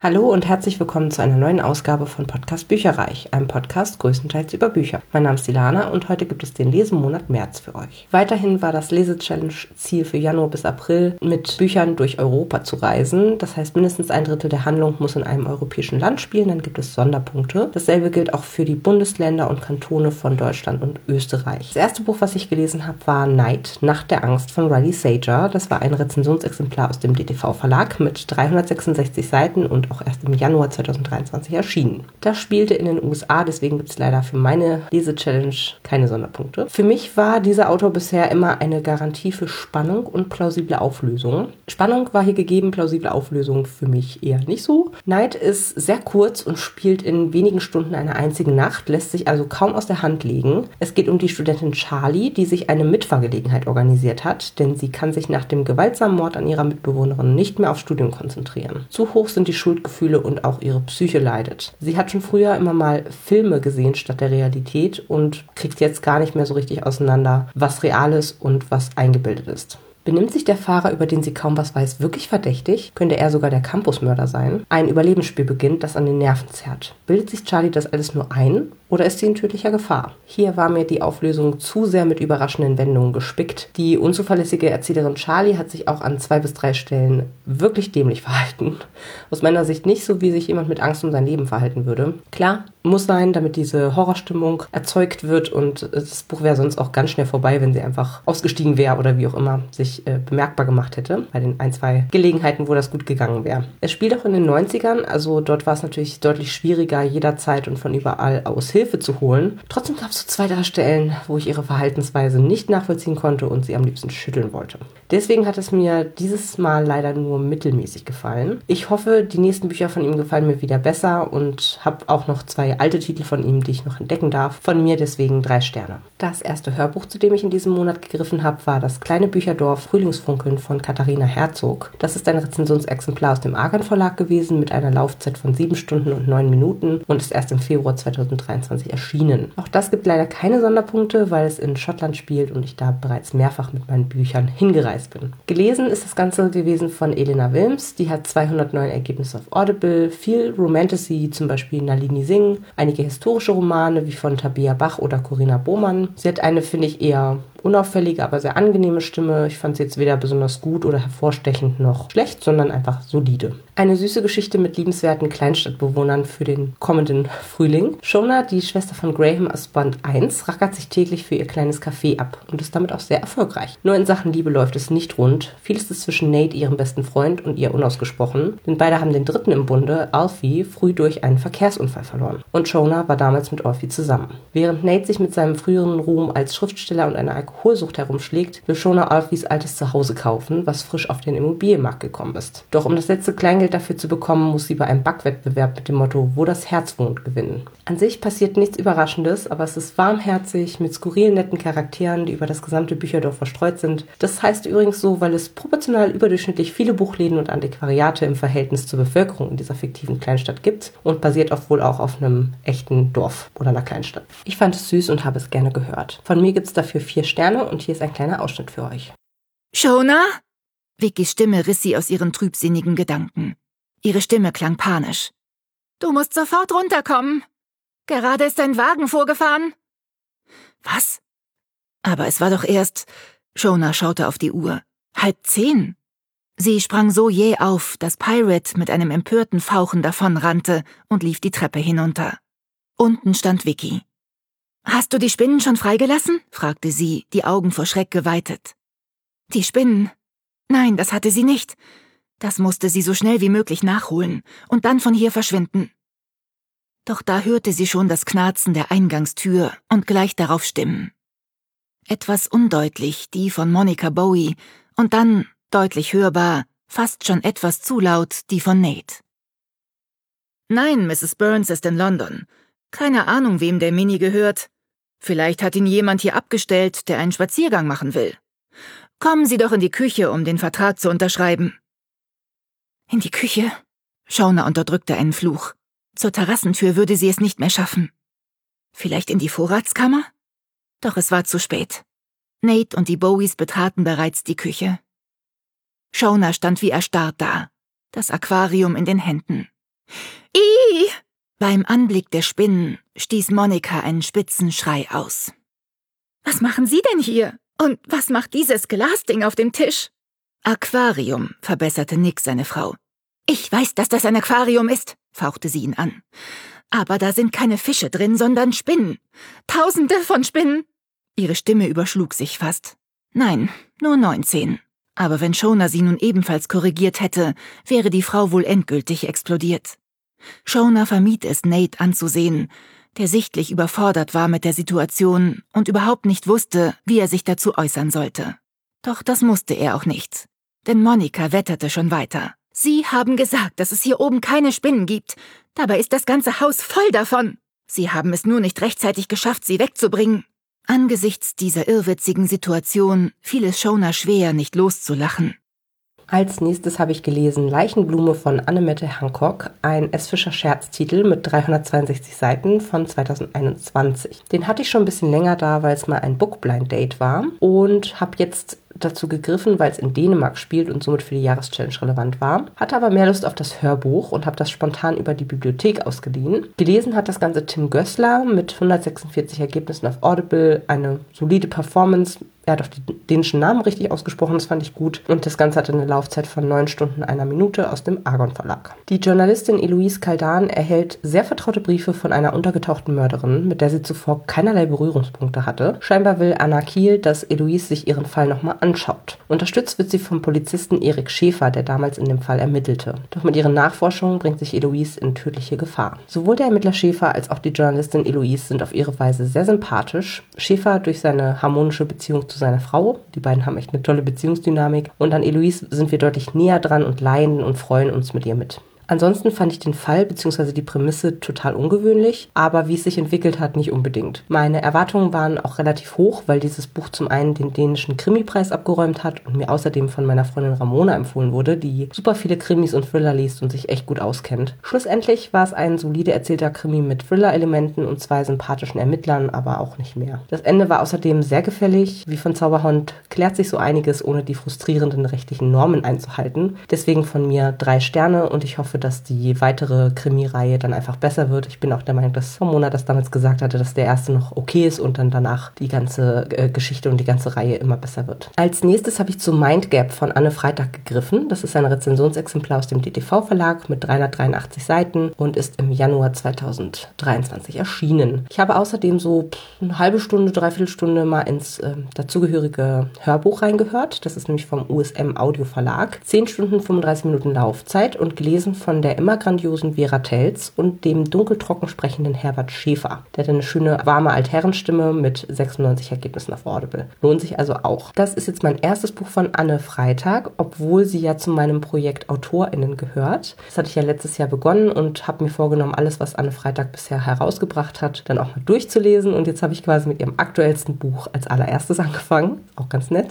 Hallo und herzlich willkommen zu einer neuen Ausgabe von Podcast Bücherreich, einem Podcast größtenteils über Bücher. Mein Name ist Ilana und heute gibt es den Lesemonat März für euch. Weiterhin war das Lese-Challenge-Ziel für Januar bis April, mit Büchern durch Europa zu reisen. Das heißt, mindestens ein Drittel der Handlung muss in einem europäischen Land spielen, dann gibt es Sonderpunkte. Dasselbe gilt auch für die Bundesländer und Kantone von Deutschland und Österreich. Das erste Buch, was ich gelesen habe, war Night, Nacht der Angst von Riley Sager. Das war ein Rezensionsexemplar aus dem DTV-Verlag mit 366 Seiten und auch erst im Januar 2023 erschienen. Das spielte in den USA, deswegen gibt es leider für meine Lese-Challenge keine Sonderpunkte. Für mich war dieser Autor bisher immer eine Garantie für Spannung und plausible Auflösung. Spannung war hier gegeben, plausible Auflösung für mich eher nicht so. Night ist sehr kurz und spielt in wenigen Stunden einer einzigen Nacht, lässt sich also kaum aus der Hand legen. Es geht um die Studentin Charlie, die sich eine Mitfahrgelegenheit organisiert hat, denn sie kann sich nach dem gewaltsamen Mord an ihrer Mitbewohnerin nicht mehr aufs Studium konzentrieren. Zu hoch sind die Schuldgefühle Schuldgefühle und auch ihre Psyche leidet. Sie hat schon früher immer mal Filme gesehen statt der Realität und kriegt jetzt gar nicht mehr so richtig auseinander, was real ist und was eingebildet ist. Benimmt sich der Fahrer, über den sie kaum was weiß, wirklich verdächtig? Könnte er sogar der Campusmörder sein? Ein Überlebensspiel beginnt, das an den Nerven zerrt. Bildet sich Charlie das alles nur ein oder ist sie in tödlicher Gefahr? Hier war mir die Auflösung zu sehr mit überraschenden Wendungen gespickt. Die unzuverlässige Erzählerin Charlie hat sich auch an zwei bis drei Stellen wirklich dämlich verhalten. Aus meiner Sicht nicht so, wie sich jemand mit Angst um sein Leben verhalten würde. Klar, muss sein, damit diese Horrorstimmung erzeugt wird und das Buch wäre sonst auch ganz schnell vorbei, wenn sie einfach ausgestiegen wäre oder wie auch immer sich äh, bemerkbar gemacht hätte, bei den ein, zwei Gelegenheiten, wo das gut gegangen wäre. Es spielt auch in den 90ern, also dort war es natürlich deutlich schwieriger, jederzeit und von überall aus Hilfe zu holen. Trotzdem gab es so zwei Darstellen, wo ich ihre Verhaltensweise nicht nachvollziehen konnte und sie am liebsten schütteln wollte. Deswegen hat es mir dieses Mal leider nur mittelmäßig gefallen. Ich hoffe, die nächsten Bücher von ihm gefallen mir wieder besser und habe auch noch zwei alte Titel von ihm, die ich noch entdecken darf. Von mir deswegen drei Sterne. Das erste Hörbuch, zu dem ich in diesem Monat gegriffen habe, war das kleine Bücherdorf Frühlingsfunkeln von Katharina Herzog. Das ist ein Rezensionsexemplar aus dem Argan Verlag gewesen mit einer Laufzeit von sieben Stunden und neun Minuten und ist erst im Februar 2023 2023 erschienen. Auch das gibt leider keine Sonderpunkte, weil es in Schottland spielt und ich da bereits mehrfach mit meinen Büchern hingereist bin. Gelesen ist das Ganze gewesen von Elena Wilms. Die hat 209 Ergebnisse auf Audible, viel Romantasy, zum Beispiel Nalini Singh, einige historische Romane wie von Tabea Bach oder Corinna Bohmann. Sie hat eine, finde ich, eher unauffällige, aber sehr angenehme Stimme. Ich fand sie jetzt weder besonders gut oder hervorstechend noch schlecht, sondern einfach solide. Eine süße Geschichte mit liebenswerten Kleinstadtbewohnern für den kommenden Frühling. Shona, die Schwester von Graham aus Band 1, rackert sich täglich für ihr kleines Café ab und ist damit auch sehr erfolgreich. Nur in Sachen Liebe läuft es nicht rund. Vieles ist zwischen Nate, ihrem besten Freund, und ihr unausgesprochen, denn beide haben den dritten im Bunde, Alfie, früh durch einen Verkehrsunfall verloren. Und Shona war damals mit Alfie zusammen. Während Nate sich mit seinem früheren Ruhm als Schriftsteller und einer Alkoholsucht herumschlägt, will Shona Alfies altes Zuhause kaufen, was frisch auf den Immobilienmarkt gekommen ist. Doch um das letzte Kleingeld dafür zu bekommen, muss sie bei einem Backwettbewerb mit dem Motto Wo das Herz wohnt gewinnen. An sich passiert nichts Überraschendes, aber es ist warmherzig mit skurrilen netten Charakteren, die über das gesamte Bücherdorf verstreut sind. Das heißt übrigens so, weil es proportional überdurchschnittlich viele Buchläden und Antiquariate im Verhältnis zur Bevölkerung in dieser fiktiven Kleinstadt gibt und basiert auch wohl auch auf einem echten Dorf oder einer Kleinstadt. Ich fand es süß und habe es gerne gehört. Von mir gibt es dafür vier Sterne Sterne und hier ist ein kleiner Ausschnitt für euch. Shona? Vickys Stimme riss sie aus ihren trübsinnigen Gedanken. Ihre Stimme klang panisch. Du musst sofort runterkommen. Gerade ist ein Wagen vorgefahren. Was? Aber es war doch erst. Shona schaute auf die Uhr. Halb zehn. Sie sprang so jäh auf, dass Pirate mit einem empörten Fauchen davonrannte und lief die Treppe hinunter. Unten stand Vicky. Hast du die Spinnen schon freigelassen? fragte sie, die Augen vor Schreck geweitet. Die Spinnen? Nein, das hatte sie nicht. Das musste sie so schnell wie möglich nachholen und dann von hier verschwinden. Doch da hörte sie schon das Knarzen der Eingangstür und gleich darauf Stimmen. Etwas undeutlich die von Monica Bowie und dann, deutlich hörbar, fast schon etwas zu laut, die von Nate. Nein, Mrs. Burns ist in London. Keine Ahnung, wem der Mini gehört. Vielleicht hat ihn jemand hier abgestellt, der einen Spaziergang machen will. Kommen Sie doch in die Küche, um den Vertrag zu unterschreiben. In die Küche? Schauner unterdrückte einen Fluch. Zur Terrassentür würde sie es nicht mehr schaffen. Vielleicht in die Vorratskammer? Doch es war zu spät. Nate und die Bowies betraten bereits die Küche. Schauner stand wie erstarrt da, das Aquarium in den Händen. I! Beim Anblick der Spinnen stieß Monika einen spitzen Schrei aus. Was machen Sie denn hier? Und was macht dieses Glasding auf dem Tisch? Aquarium, verbesserte Nick seine Frau. Ich weiß, dass das ein Aquarium ist, fauchte sie ihn an. Aber da sind keine Fische drin, sondern Spinnen. Tausende von Spinnen. Ihre Stimme überschlug sich fast. Nein, nur neunzehn. Aber wenn Shona sie nun ebenfalls korrigiert hätte, wäre die Frau wohl endgültig explodiert. Shona vermied es, Nate anzusehen, der sichtlich überfordert war mit der Situation und überhaupt nicht wusste, wie er sich dazu äußern sollte. Doch das musste er auch nicht, denn Monika wetterte schon weiter. Sie haben gesagt, dass es hier oben keine Spinnen gibt. Dabei ist das ganze Haus voll davon. Sie haben es nur nicht rechtzeitig geschafft, sie wegzubringen. Angesichts dieser irrwitzigen Situation fiel es Shona schwer, nicht loszulachen. Als nächstes habe ich gelesen Leichenblume von Annemette Hancock, ein S. Fischer Scherztitel mit 362 Seiten von 2021. Den hatte ich schon ein bisschen länger da, weil es mal ein Bookblind Date war und habe jetzt dazu gegriffen, weil es in Dänemark spielt und somit für die Jahreschallenge relevant war. Hatte aber mehr Lust auf das Hörbuch und habe das spontan über die Bibliothek ausgeliehen. Gelesen hat das Ganze Tim Gößler mit 146 Ergebnissen auf Audible, eine solide Performance er hat auch den dänischen Namen richtig ausgesprochen, das fand ich gut. Und das Ganze hatte eine Laufzeit von neun Stunden einer Minute aus dem Argon Verlag. Die Journalistin Eloise Kaldan erhält sehr vertraute Briefe von einer untergetauchten Mörderin, mit der sie zuvor keinerlei Berührungspunkte hatte. Scheinbar will Anna Kiel, dass Eloise sich ihren Fall nochmal anschaut. Unterstützt wird sie vom Polizisten Erik Schäfer, der damals in dem Fall ermittelte. Doch mit ihren Nachforschungen bringt sich Eloise in tödliche Gefahr. Sowohl der Ermittler Schäfer als auch die Journalistin Eloise sind auf ihre Weise sehr sympathisch. Schäfer durch seine harmonische Beziehung zu seiner Frau. Die beiden haben echt eine tolle Beziehungsdynamik. Und an Eloise sind wir deutlich näher dran und leiden und freuen uns mit ihr mit. Ansonsten fand ich den Fall bzw. die Prämisse total ungewöhnlich, aber wie es sich entwickelt hat, nicht unbedingt. Meine Erwartungen waren auch relativ hoch, weil dieses Buch zum einen den dänischen Krimipreis abgeräumt hat und mir außerdem von meiner Freundin Ramona empfohlen wurde, die super viele Krimis und Thriller liest und sich echt gut auskennt. Schlussendlich war es ein solide erzählter Krimi mit Thriller-Elementen und zwei sympathischen Ermittlern, aber auch nicht mehr. Das Ende war außerdem sehr gefällig. Wie von Zauberhand klärt sich so einiges, ohne die frustrierenden rechtlichen Normen einzuhalten. Deswegen von mir drei Sterne und ich hoffe, hoffe, dass die weitere Krimireihe dann einfach besser wird. Ich bin auch der Meinung, dass Mona das damals gesagt hatte, dass der erste noch okay ist und dann danach die ganze äh, Geschichte und die ganze Reihe immer besser wird. Als nächstes habe ich zu Mind Gap von Anne Freitag gegriffen. Das ist ein Rezensionsexemplar aus dem DTV Verlag mit 383 Seiten und ist im Januar 2023 erschienen. Ich habe außerdem so eine halbe Stunde, dreiviertel Stunde mal ins äh, dazugehörige Hörbuch reingehört. Das ist nämlich vom USM Audio Verlag. 10 Stunden 35 Minuten Laufzeit und gelesen von von der immer grandiosen Vera Telz und dem dunkeltrocken sprechenden Herbert Schäfer. Der hat eine schöne, warme Altherrenstimme mit 96 Ergebnissen auf Audible. Lohnt sich also auch. Das ist jetzt mein erstes Buch von Anne Freitag, obwohl sie ja zu meinem Projekt AutorInnen gehört. Das hatte ich ja letztes Jahr begonnen und habe mir vorgenommen, alles, was Anne Freitag bisher herausgebracht hat, dann auch mal durchzulesen. Und jetzt habe ich quasi mit ihrem aktuellsten Buch als allererstes angefangen. Auch ganz nett.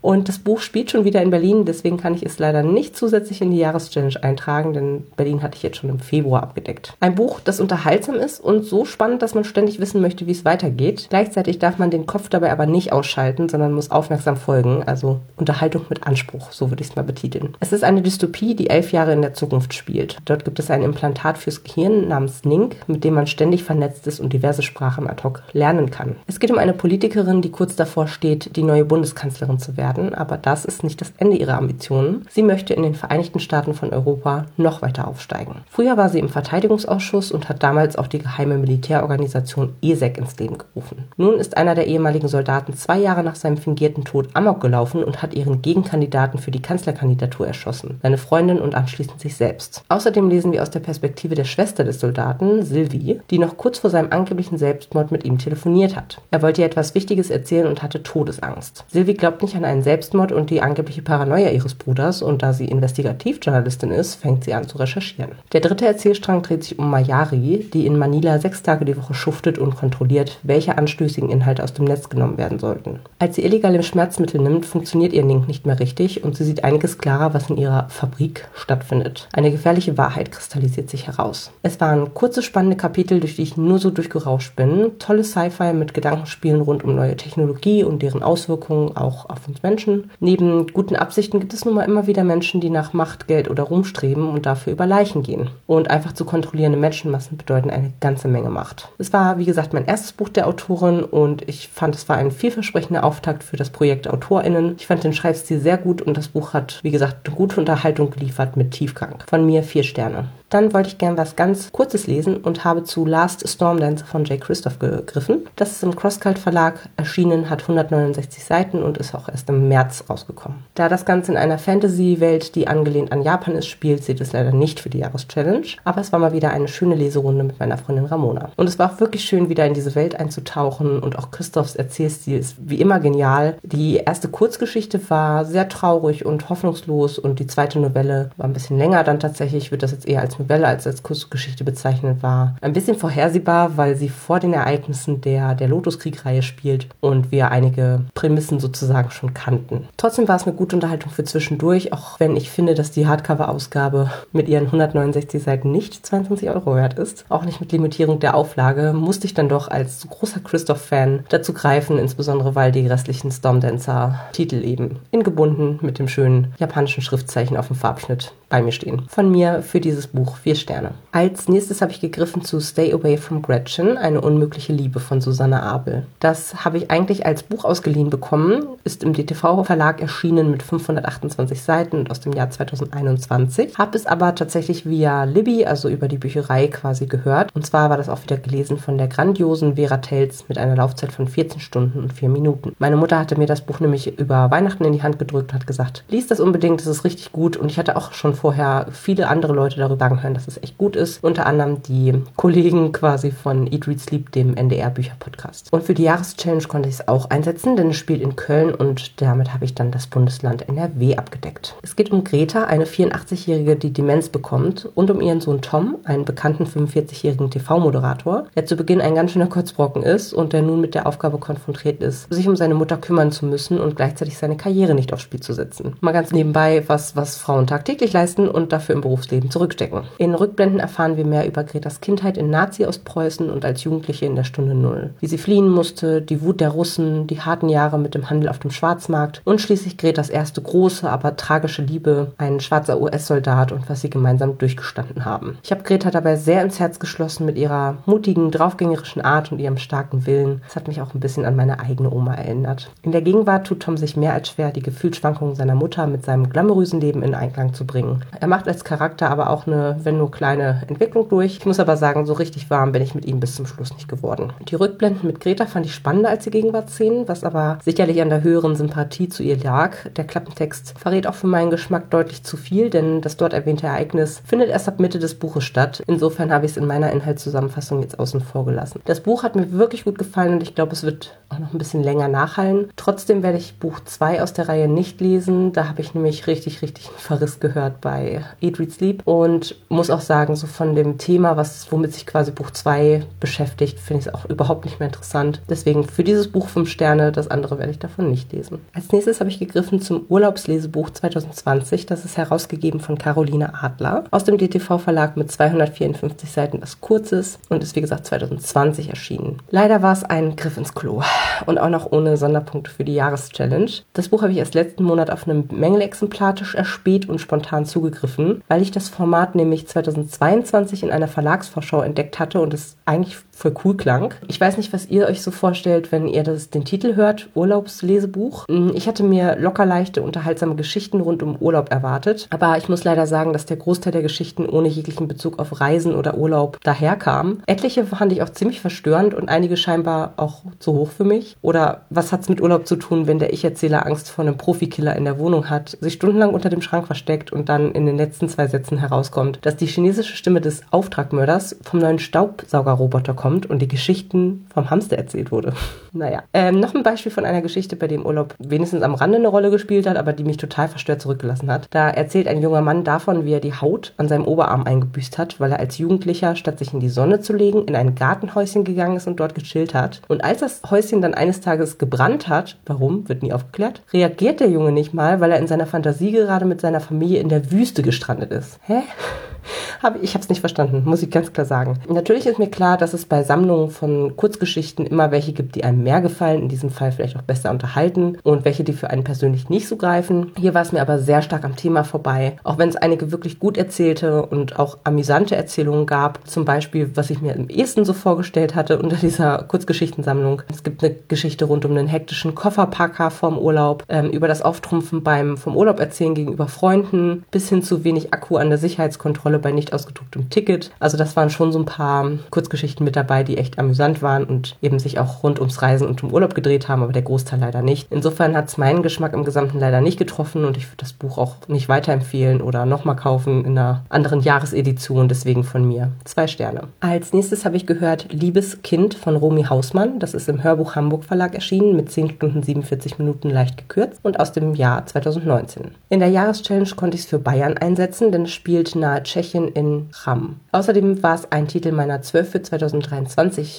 Und das Buch spielt schon wieder in Berlin, deswegen kann ich es leider nicht zusätzlich in die Jahreschallenge eintragen, denn Berlin hatte ich jetzt schon im Februar abgedeckt. Ein Buch, das unterhaltsam ist und so spannend, dass man ständig wissen möchte, wie es weitergeht. Gleichzeitig darf man den Kopf dabei aber nicht ausschalten, sondern muss aufmerksam folgen. Also Unterhaltung mit Anspruch, so würde ich es mal betiteln. Es ist eine Dystopie, die elf Jahre in der Zukunft spielt. Dort gibt es ein Implantat fürs Gehirn namens Nink, mit dem man ständig vernetzt ist und diverse Sprachen ad hoc lernen kann. Es geht um eine Politikerin, die kurz davor steht, die neue Bundeskanzlerin zu werden, aber das ist nicht das Ende ihrer Ambitionen. Sie möchte in den Vereinigten Staaten von Europa noch weiter weiter aufsteigen. Früher war sie im Verteidigungsausschuss und hat damals auch die geheime Militärorganisation ESEC ins Leben gerufen. Nun ist einer der ehemaligen Soldaten zwei Jahre nach seinem fingierten Tod Amok gelaufen und hat ihren Gegenkandidaten für die Kanzlerkandidatur erschossen, seine Freundin und anschließend sich selbst. Außerdem lesen wir aus der Perspektive der Schwester des Soldaten, Sylvie, die noch kurz vor seinem angeblichen Selbstmord mit ihm telefoniert hat. Er wollte ihr etwas Wichtiges erzählen und hatte Todesangst. Sylvie glaubt nicht an einen Selbstmord und die angebliche Paranoia ihres Bruders und da sie Investigativjournalistin ist, fängt sie an zu recherchieren. Der dritte Erzählstrang dreht sich um Mayari, die in Manila sechs Tage die Woche schuftet und kontrolliert, welche anstößigen Inhalte aus dem Netz genommen werden sollten. Als sie illegale Schmerzmittel nimmt, funktioniert ihr Link nicht mehr richtig und sie sieht einiges klarer, was in ihrer Fabrik stattfindet. Eine gefährliche Wahrheit kristallisiert sich heraus. Es waren kurze, spannende Kapitel, durch die ich nur so durchgerauscht bin. Tolle Sci-Fi mit Gedankenspielen rund um neue Technologie und deren Auswirkungen auch auf uns Menschen. Neben guten Absichten gibt es nun mal immer wieder Menschen, die nach Macht, Geld oder Ruhm streben und dafür dafür über Leichen gehen. Und einfach zu kontrollierende Menschenmassen bedeuten eine ganze Menge Macht. Es war, wie gesagt, mein erstes Buch der Autorin und ich fand, es war ein vielversprechender Auftakt für das Projekt AutorInnen. Ich fand den Schreibstil sehr gut und das Buch hat, wie gesagt, gute Unterhaltung geliefert mit Tiefgang. Von mir vier Sterne. Dann wollte ich gern was ganz Kurzes lesen und habe zu Last Storm Dancer von Jay Christoph gegriffen. Das ist im Crosscult Verlag erschienen, hat 169 Seiten und ist auch erst im März rausgekommen. Da das Ganze in einer Fantasy-Welt, die angelehnt an Japan ist, spielt, sieht es leider nicht für die Jahreschallenge. Aber es war mal wieder eine schöne Leserunde mit meiner Freundin Ramona. Und es war auch wirklich schön, wieder in diese Welt einzutauchen und auch Christophs Erzählstil ist wie immer genial. Die erste Kurzgeschichte war sehr traurig und hoffnungslos und die zweite Novelle war ein bisschen länger dann tatsächlich. Ich würde das jetzt eher als Novelle als als Kurzgeschichte bezeichnet war. Ein bisschen vorhersehbar, weil sie vor den Ereignissen der, der Lotuskrieg-Reihe spielt und wir einige Prämissen sozusagen schon kannten. Trotzdem war es eine gute Unterhaltung für zwischendurch, auch wenn ich finde, dass die Hardcover-Ausgabe mit ihren 169 Seiten nicht 22 Euro wert ist. Auch nicht mit Limitierung der Auflage musste ich dann doch als großer Christoph-Fan dazu greifen, insbesondere weil die restlichen Stormdancer-Titel eben in gebunden mit dem schönen japanischen Schriftzeichen auf dem Farbschnitt bei mir stehen. Von mir für dieses Buch vier Sterne. Als nächstes habe ich gegriffen zu Stay Away from Gretchen, eine unmögliche Liebe von Susanne Abel. Das habe ich eigentlich als Buch ausgeliehen bekommen, ist im DTV-Verlag erschienen mit 528 Seiten und aus dem Jahr 2021. Habe es aber tatsächlich via Libby, also über die Bücherei quasi gehört. Und zwar war das auch wieder gelesen von der grandiosen Vera Tels mit einer Laufzeit von 14 Stunden und 4 Minuten. Meine Mutter hatte mir das Buch nämlich über Weihnachten in die Hand gedrückt und hat gesagt, lies das unbedingt, das ist richtig gut. Und ich hatte auch schon vorher viele andere Leute darüber sagen hören, dass es echt gut ist. Unter anderem die Kollegen quasi von Eat, Read, Sleep, dem NDR-Bücher-Podcast. Und für die Jahreschallenge konnte ich es auch einsetzen, denn es spielt in Köln und damit habe ich dann das Bundesland NRW abgedeckt. Es geht um Greta, eine 84-Jährige, die Demenz bekommt und um ihren Sohn Tom, einen bekannten 45-jährigen TV-Moderator, der zu Beginn ein ganz schöner Kurzbrocken ist und der nun mit der Aufgabe konfrontiert ist, sich um seine Mutter kümmern zu müssen und gleichzeitig seine Karriere nicht aufs Spiel zu setzen. Mal ganz nebenbei, was, was Frauen tagtäglich leisten und dafür im Berufsleben zurückstecken. In Rückblenden erfahren wir mehr über Gretas Kindheit in Nazi-Ostpreußen und als Jugendliche in der Stunde Null. Wie sie fliehen musste, die Wut der Russen, die harten Jahre mit dem Handel auf dem Schwarzmarkt und schließlich Gretas erste große, aber tragische Liebe, ein schwarzer US-Soldat und was sie gemeinsam durchgestanden haben. Ich habe Greta dabei sehr ins Herz geschlossen mit ihrer mutigen, draufgängerischen Art und ihrem starken Willen. Das hat mich auch ein bisschen an meine eigene Oma erinnert. In der Gegenwart tut Tom sich mehr als schwer, die Gefühlsschwankungen seiner Mutter mit seinem glamourösen Leben in Einklang zu bringen. Er macht als Charakter aber auch eine, wenn nur kleine Entwicklung durch. Ich muss aber sagen, so richtig warm bin ich mit ihm bis zum Schluss nicht geworden. Die Rückblenden mit Greta fand ich spannender als die Gegenwartsszenen, was aber sicherlich an der höheren Sympathie zu ihr lag. Der Klappentext verrät auch für meinen Geschmack deutlich zu viel, denn das dort erwähnte Ereignis findet erst ab Mitte des Buches statt. Insofern habe ich es in meiner Inhaltszusammenfassung jetzt außen vor gelassen. Das Buch hat mir wirklich gut gefallen und ich glaube, es wird auch noch ein bisschen länger nachhallen. Trotzdem werde ich Buch 2 aus der Reihe nicht lesen. Da habe ich nämlich richtig, richtig einen Verriss gehört bei Eat, Read, Sleep und muss auch sagen, so von dem Thema, was, womit sich quasi Buch 2 beschäftigt, finde ich es auch überhaupt nicht mehr interessant. Deswegen für dieses Buch 5 Sterne, das andere werde ich davon nicht lesen. Als nächstes habe ich gegriffen zum Urlaubslesebuch 2020. Das ist herausgegeben von Caroline Adler aus dem DTV-Verlag mit 254 Seiten, das kurz ist und ist wie gesagt 2020 erschienen. Leider war es ein Griff ins Klo und auch noch ohne Sonderpunkte für die Jahreschallenge. Das Buch habe ich erst letzten Monat auf einem Mängelexemplarisch erspäht und spontan zugegriffen, weil ich das Format nämlich 2022 in einer Verlagsvorschau entdeckt hatte und es eigentlich voll cool klang. Ich weiß nicht, was ihr euch so vorstellt, wenn ihr das, den Titel hört, Urlaubslesebuch. Hm, ich hatte mir locker leichte, unterhaltsame Geschichten rund um Urlaub erwartet, aber ich muss leider sagen, dass der Großteil der Geschichten ohne jeglichen Bezug auf Reisen oder Urlaub daherkam. Etliche fand ich auch ziemlich verstörend und einige scheinbar auch zu hoch für mich. Oder was hat's mit Urlaub zu tun, wenn der Ich-Erzähler Angst vor einem Profikiller in der Wohnung hat, sich stundenlang unter dem Schrank versteckt und dann in den letzten zwei Sätzen herauskommt, dass die chinesische Stimme des Auftragmörders vom neuen Staubsaugerroboter kommt und die Geschichten vom Hamster erzählt wurde. naja. Ähm, noch ein Beispiel von einer Geschichte, bei dem Urlaub wenigstens am Rande eine Rolle gespielt hat, aber die mich total verstört zurückgelassen hat. Da erzählt ein junger Mann davon, wie er die Haut an seinem Oberarm eingebüßt hat, weil er als Jugendlicher, statt sich in die Sonne zu legen, in ein Gartenhäuschen gegangen ist und dort gechillt hat. Und als das Häuschen dann eines Tages gebrannt hat, warum, wird nie aufgeklärt, reagiert der Junge nicht mal, weil er in seiner Fantasie gerade mit seiner Familie in der Wüste gestrandet ist. Hä? hab, ich habe es nicht verstanden, muss ich ganz klar sagen. Natürlich ist mir klar, dass es bei Sammlungen von Kurzgeschichten immer welche gibt, die einem mehr gefallen, in diesem Fall vielleicht auch besser unterhalten und welche, die für einen persönlich nicht so greifen. Hier war es mir aber sehr stark am Thema vorbei, auch wenn es einige wirklich gut erzählte und auch amüsante Erzählungen gab. Zum Beispiel, was ich mir am ehesten so vorgestellt hatte unter dieser Kurzgeschichtensammlung. Es gibt eine Geschichte rund um einen hektischen Kofferpacker vorm Urlaub, ähm, über das Auftrumpfen beim vom Urlaub erzählen gegenüber Freunden, bis hin zu wenig Akku an der Sicherheitskontrolle bei nicht ausgedrucktem Ticket. Also das waren schon so ein paar Kurzgeschichten mit dabei, die echt amüsant waren und eben sich auch rund ums Reisen und um Urlaub gedreht haben, aber der Großteil leider nicht. Insofern hat es meinen Geschmack im Gesamten leider nicht getroffen und ich würde das Buch auch nicht weiterempfehlen oder nochmal kaufen in einer anderen Jahresedition. Deswegen von mir zwei Sterne. Als nächstes habe ich gehört Liebes Kind von Romy Hausmann. Das ist im Hörbuch Hamburg Verlag erschienen mit 10 Stunden 47 Minuten leicht gekürzt und aus dem Jahr 2019. In der Jahreschallenge konnte ich es für Bayern einsetzen, denn es spielt nahe Tschechien in Cham. Außerdem war es ein Titel meiner 12 für 2023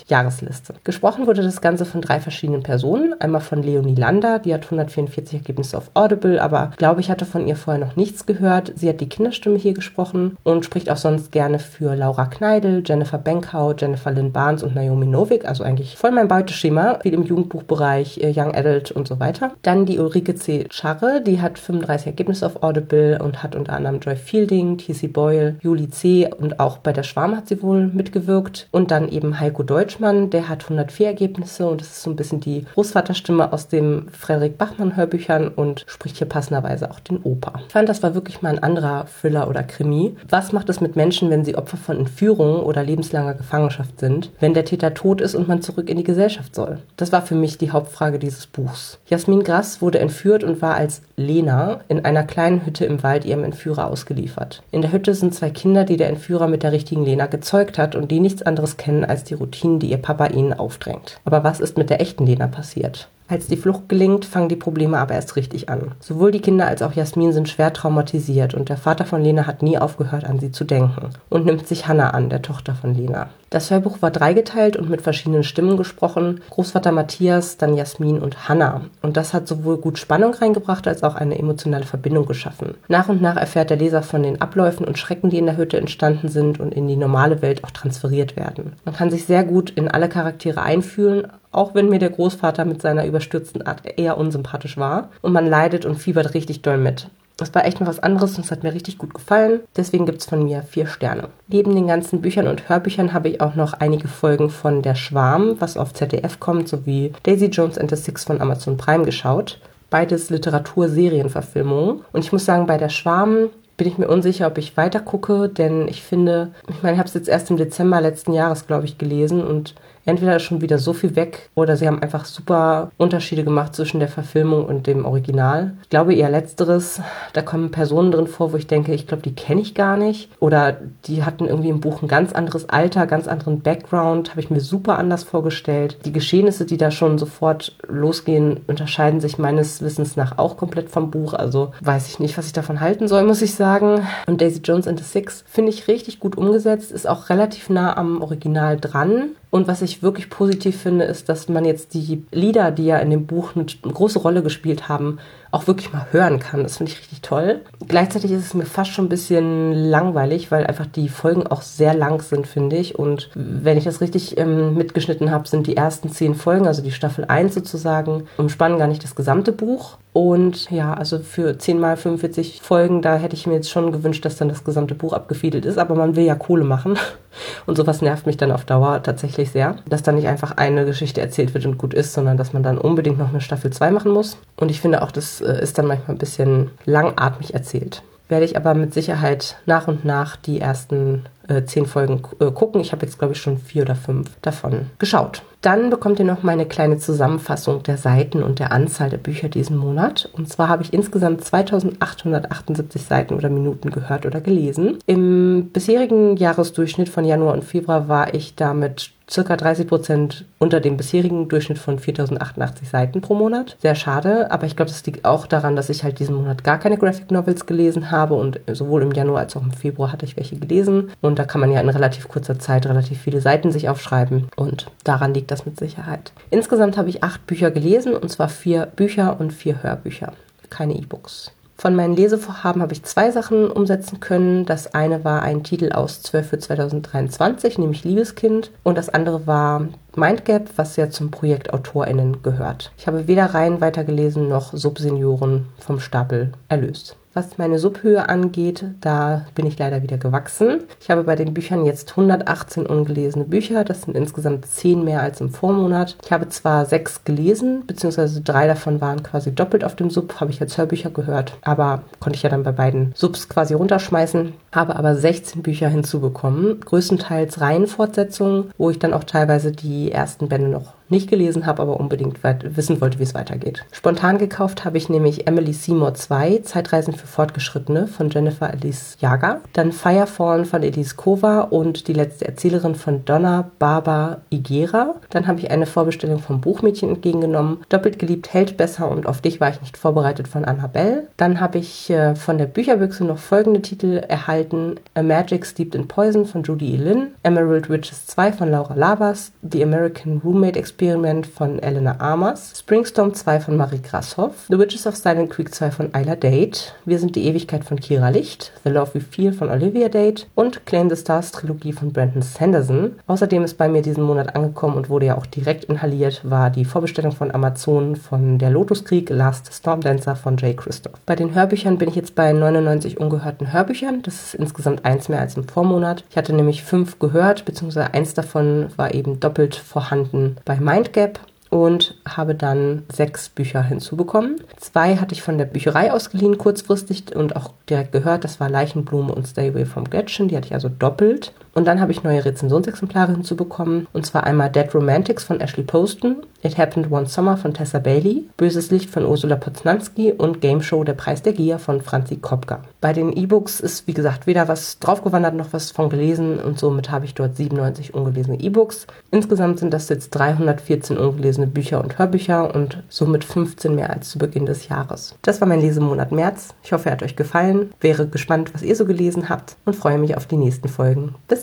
Jahresliste. Gesprochen wurde das Ganze von drei verschiedenen Personen. Einmal von Leonie Lander, die hat 144 Ergebnisse auf Audible, aber glaube ich hatte von ihr vorher noch nichts gehört. Sie hat die Kinderstimme hier gesprochen und spricht auch sonst gerne für Laura Kneidel, Jennifer Benkau, Jennifer Lynn Barnes und Naomi Novik, also eigentlich voll mein Beuteschema, viel im Jugendbuchbereich, äh, Young Adult und so weiter. Dann die Ulrike C. Scharre, die hat 35 Ergebnisse auf Audible und hat unter anderem Joy Fielding, T.C. Boyle, Julie C. und auch bei der Schwarm hat sie wohl mitgewirkt. Und dann eben Heiko Deutschmann, der hat 104 Ergebnisse und das ist so ein bisschen die Großvaterstimme aus den Frederik Bachmann Hörbüchern und spricht hier passenderweise auch den Opa. Ich fand, das war wirklich mal ein anderer Thriller oder Krimi. Was macht es mit Menschen, wenn sie Opfer von Entführung oder lebenslanger Gefangenschaft sind, wenn der Täter tot ist und man zurück in die Gesellschaft soll? Das war für mich die Hauptfrage dieses Buchs. Jasmin Grass wurde entführt und war als Lena in einer kleinen Hütte im Wald ihrem Entführer ausgeliefert. In der Hütte sind zwei Kinder, die der Entführer mit der richtigen Lena gezeugt hat und die nichts anderes kennen als die Routinen, die ihr Papa ihnen aufdrängt. Aber was ist mit der echten Lena passiert? Als die Flucht gelingt, fangen die Probleme aber erst richtig an. Sowohl die Kinder als auch Jasmin sind schwer traumatisiert und der Vater von Lena hat nie aufgehört, an sie zu denken und nimmt sich Hannah an, der Tochter von Lena. Das Hörbuch war dreigeteilt und mit verschiedenen Stimmen gesprochen. Großvater Matthias, dann Jasmin und Hannah. Und das hat sowohl gut Spannung reingebracht als auch eine emotionale Verbindung geschaffen. Nach und nach erfährt der Leser von den Abläufen und Schrecken, die in der Hütte entstanden sind und in die normale Welt auch transferiert werden. Man kann sich sehr gut in alle Charaktere einfühlen, auch wenn mir der Großvater mit seiner überstürzten Art eher unsympathisch war. Und man leidet und fiebert richtig doll mit. Das war echt mal was anderes und es hat mir richtig gut gefallen. Deswegen gibt es von mir vier Sterne. Neben den ganzen Büchern und Hörbüchern habe ich auch noch einige Folgen von Der Schwarm, was auf ZDF kommt, sowie Daisy Jones and the Six von Amazon Prime geschaut. Beides Literaturserienverfilmungen. Und ich muss sagen, bei Der Schwarm bin ich mir unsicher, ob ich weiter gucke, denn ich finde, ich meine, ich habe es jetzt erst im Dezember letzten Jahres, glaube ich, gelesen und entweder ist schon wieder so viel weg oder sie haben einfach super Unterschiede gemacht zwischen der Verfilmung und dem Original. Ich glaube eher letzteres. Da kommen Personen drin vor, wo ich denke, ich glaube, die kenne ich gar nicht. Oder die hatten irgendwie im Buch ein ganz anderes Alter, ganz anderen Background. Habe ich mir super anders vorgestellt. Die Geschehnisse, die da schon sofort losgehen, unterscheiden sich meines Wissens nach auch komplett vom Buch. Also weiß ich nicht, was ich davon halten soll, muss ich sagen. Und Daisy Jones and the Six finde ich richtig gut umgesetzt, ist auch relativ nah am Original dran. Und was ich wirklich positiv finde, ist, dass man jetzt die Lieder, die ja in dem Buch eine große Rolle gespielt haben, auch wirklich mal hören kann. Das finde ich richtig toll. Gleichzeitig ist es mir fast schon ein bisschen langweilig, weil einfach die Folgen auch sehr lang sind, finde ich. Und wenn ich das richtig ähm, mitgeschnitten habe, sind die ersten zehn Folgen, also die Staffel 1 sozusagen, umspannen gar nicht das gesamte Buch. Und ja, also für 10 mal 45 Folgen, da hätte ich mir jetzt schon gewünscht, dass dann das gesamte Buch abgefiedelt ist. Aber man will ja Kohle machen. Und sowas nervt mich dann auf Dauer tatsächlich sehr. Dass dann nicht einfach eine Geschichte erzählt wird und gut ist, sondern dass man dann unbedingt noch eine Staffel 2 machen muss. Und ich finde auch, das äh, ist dann manchmal ein bisschen langatmig erzählt. Werde ich aber mit Sicherheit nach und nach die ersten äh, zehn Folgen äh, gucken. Ich habe jetzt, glaube ich, schon vier oder fünf davon geschaut. Dann bekommt ihr noch meine kleine Zusammenfassung der Seiten und der Anzahl der Bücher diesen Monat. Und zwar habe ich insgesamt 2878 Seiten oder Minuten gehört oder gelesen. Im bisherigen Jahresdurchschnitt von Januar und Februar war ich damit circa 30 Prozent unter dem bisherigen Durchschnitt von 4088 Seiten pro Monat. Sehr schade, aber ich glaube, das liegt auch daran, dass ich halt diesen Monat gar keine Graphic Novels gelesen habe und sowohl im Januar als auch im Februar hatte ich welche gelesen. Und da kann man ja in relativ kurzer Zeit relativ viele Seiten sich aufschreiben und daran liegt das mit Sicherheit. Insgesamt habe ich acht Bücher gelesen und zwar vier Bücher und vier Hörbücher, keine E-Books. Von meinen Lesevorhaben habe ich zwei Sachen umsetzen können. Das eine war ein Titel aus 12 für 2023, nämlich Liebeskind. Und das andere war Mindgap, was ja zum Projekt AutorInnen gehört. Ich habe weder Reihen weitergelesen noch Subsenioren vom Stapel erlöst. Was meine Subhöhe angeht, da bin ich leider wieder gewachsen. Ich habe bei den Büchern jetzt 118 ungelesene Bücher. Das sind insgesamt 10 mehr als im Vormonat. Ich habe zwar sechs gelesen, beziehungsweise drei davon waren quasi doppelt auf dem Sub, habe ich als Hörbücher gehört, aber konnte ich ja dann bei beiden Subs quasi runterschmeißen. Habe aber 16 Bücher hinzubekommen, größtenteils Reihenfortsetzungen, wo ich dann auch teilweise die ersten Bände noch nicht gelesen habe, aber unbedingt wissen wollte, wie es weitergeht. Spontan gekauft habe ich nämlich Emily Seymour 2, Zeitreisen für Fortgeschrittene von Jennifer Elise Jager, dann Firefall von Elise Kova und die letzte Erzählerin von Donna Barbara Igera. Dann habe ich eine Vorbestellung vom Buchmädchen entgegengenommen, Doppelt geliebt hält besser und auf dich war ich nicht vorbereitet von Annabelle. Dann habe ich äh, von der Bücherbüchse noch folgende Titel erhalten: A Magic Steeped in Poison von Judy E. Lynn, Emerald Witches 2 von Laura Lavas, The American Roommate Experience Experiment von Elena Amas, Springstorm 2 von Marie Grashoff, The Witches of Silent Creek 2 von Isla Date, Wir sind die Ewigkeit von Kira Licht, The Love We Feel von Olivia Date und Claim the Stars Trilogie von Brandon Sanderson. Außerdem ist bei mir diesen Monat angekommen und wurde ja auch direkt inhaliert, war die Vorbestellung von Amazon von Der Lotuskrieg, Last Storm Dancer von Jay Christoph. Bei den Hörbüchern bin ich jetzt bei 99 ungehörten Hörbüchern. Das ist insgesamt eins mehr als im Vormonat. Ich hatte nämlich fünf gehört, beziehungsweise eins davon war eben doppelt vorhanden bei Mindgap und habe dann sechs Bücher hinzubekommen. Zwei hatte ich von der Bücherei ausgeliehen, kurzfristig und auch direkt gehört. Das war Leichenblume und Stay Away from Gretchen. Die hatte ich also doppelt. Und dann habe ich neue Rezensionsexemplare hinzubekommen. Und zwar einmal Dead Romantics von Ashley Poston, It Happened One Summer von Tessa Bailey, Böses Licht von Ursula Poznanski und Game Show Der Preis der Gier von Franzi Kopka. Bei den E-Books ist, wie gesagt, weder was draufgewandert noch was von gelesen und somit habe ich dort 97 ungelesene E-Books. Insgesamt sind das jetzt 314 ungelesene Bücher und Hörbücher und somit 15 mehr als zu Beginn des Jahres. Das war mein Lesemonat März. Ich hoffe, er hat euch gefallen. Wäre gespannt, was ihr so gelesen habt und freue mich auf die nächsten Folgen. Bis